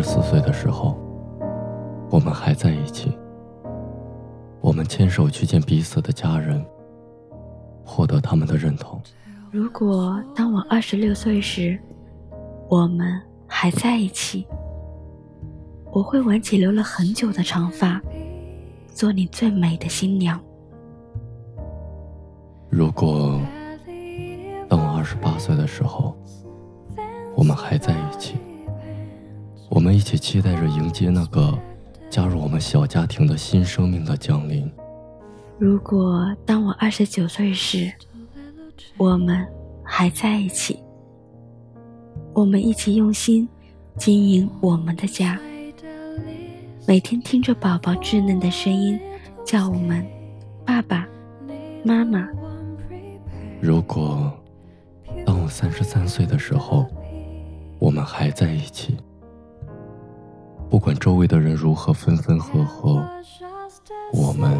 十四岁的时候，我们还在一起。我们牵手去见彼此的家人，获得他们的认同。如果当我二十六岁时，我们还在一起，我会挽起留了很久的长发，做你最美的新娘。如果当我二十八岁的时候，我们还在一起，我们一起期待着迎接那个加入我们小家庭的新生命的降临。如果当我二十九岁时，我们还在一起，我们一起用心经营我们的家，每天听着宝宝稚嫩的声音叫我们爸爸妈妈。如果当我三十三岁的时候，我们还在一起，不管周围的人如何分分合合，我们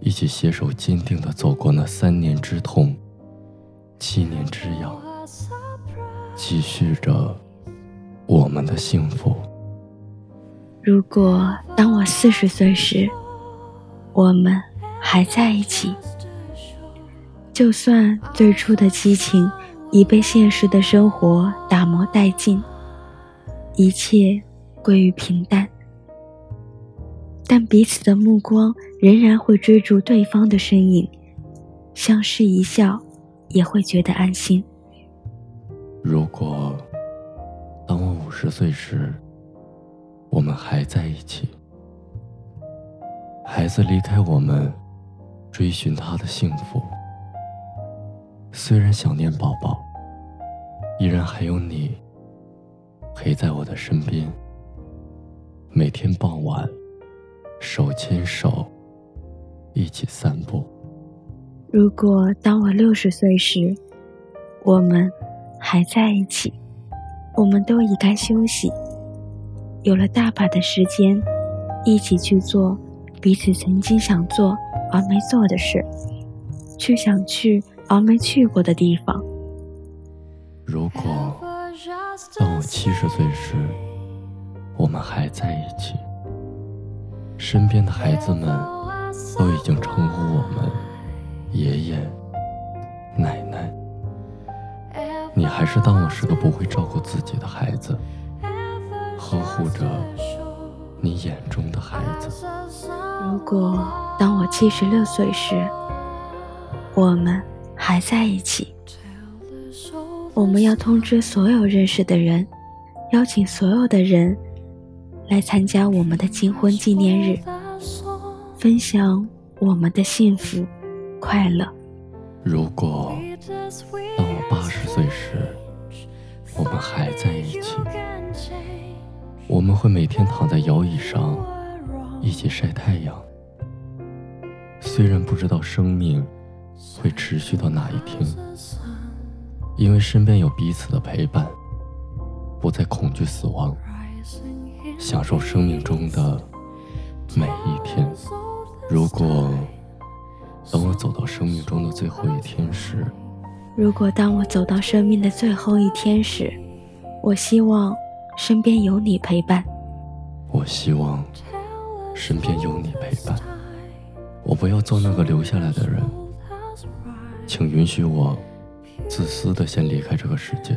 一起携手坚定地走过那三年之痛，七年之痒，继续着我们的幸福。如果当我四十岁时，我们还在一起。就算最初的激情已被现实的生活打磨殆尽，一切归于平淡，但彼此的目光仍然会追逐对方的身影，相视一笑，也会觉得安心。如果当我五十岁时，我们还在一起，孩子离开我们，追寻他的幸福。虽然想念宝宝，依然还有你陪在我的身边。每天傍晚，手牵手一起散步。如果当我六十岁时，我们还在一起，我们都已该休息，有了大把的时间，一起去做彼此曾经想做而没做的事，去想去。而没去过的地方。如果当我七十岁时，我们还在一起，身边的孩子们都已经称呼我们爷爷、奶奶，你还是当我是个不会照顾自己的孩子，呵护着你眼中的孩子。如果当我七十六岁时，我们。还在一起，我们要通知所有认识的人，邀请所有的人来参加我们的金婚纪念日，分享我们的幸福快乐。如果当我八十岁时，我们还在一起，我们会每天躺在摇椅上一起晒太阳。虽然不知道生命。会持续到哪一天？因为身边有彼此的陪伴，不再恐惧死亡，享受生命中的每一天。如果当我走到生命中的最后一天时，如果当我走到生命的最后一天时，我希望身边有你陪伴。我希望身边有你陪伴。我不要做那个留下来的人。请允许我自私的先离开这个世界。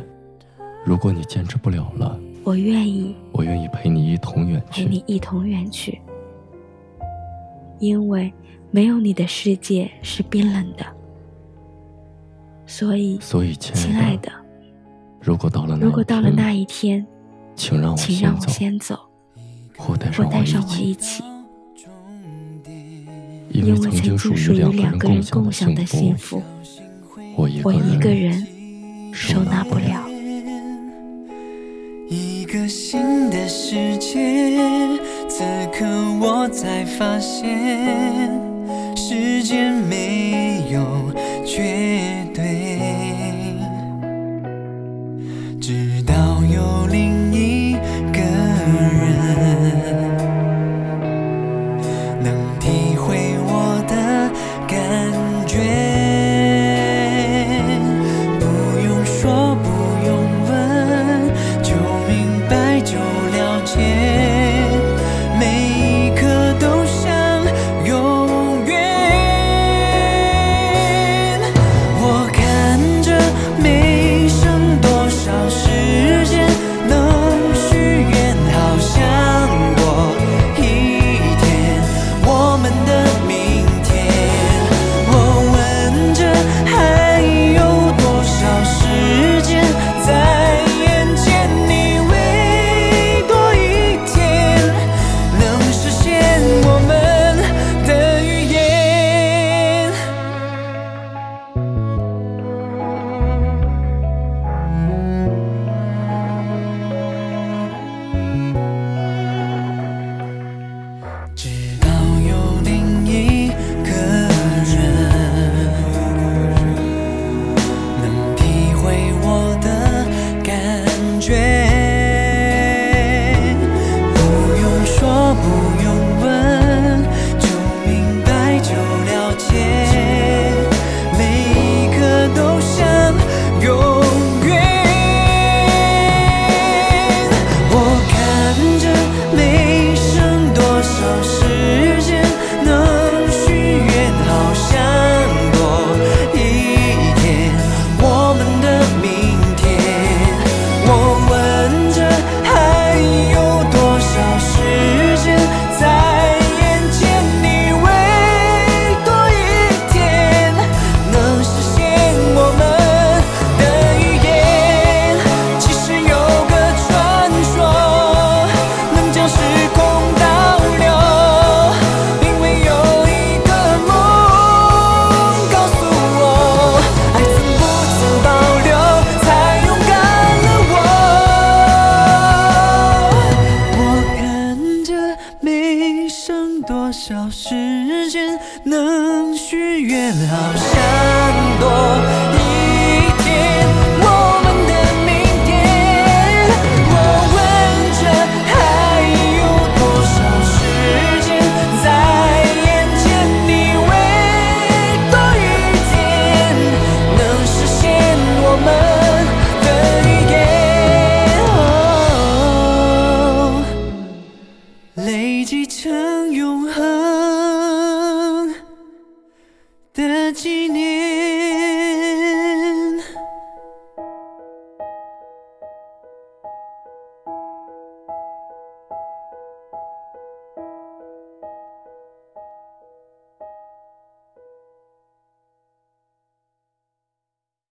如果你坚持不了了，我愿意，我愿意陪你一同远去，陪你一同远去。因为没有你的世界是冰冷的，所以，所以，亲爱的，如果到了如果到了那一天，请让我请让我先走，或带上我一起，因为曾经属于两个人共享的幸福。我一个人收纳不了。世界，此刻我才发现，时间没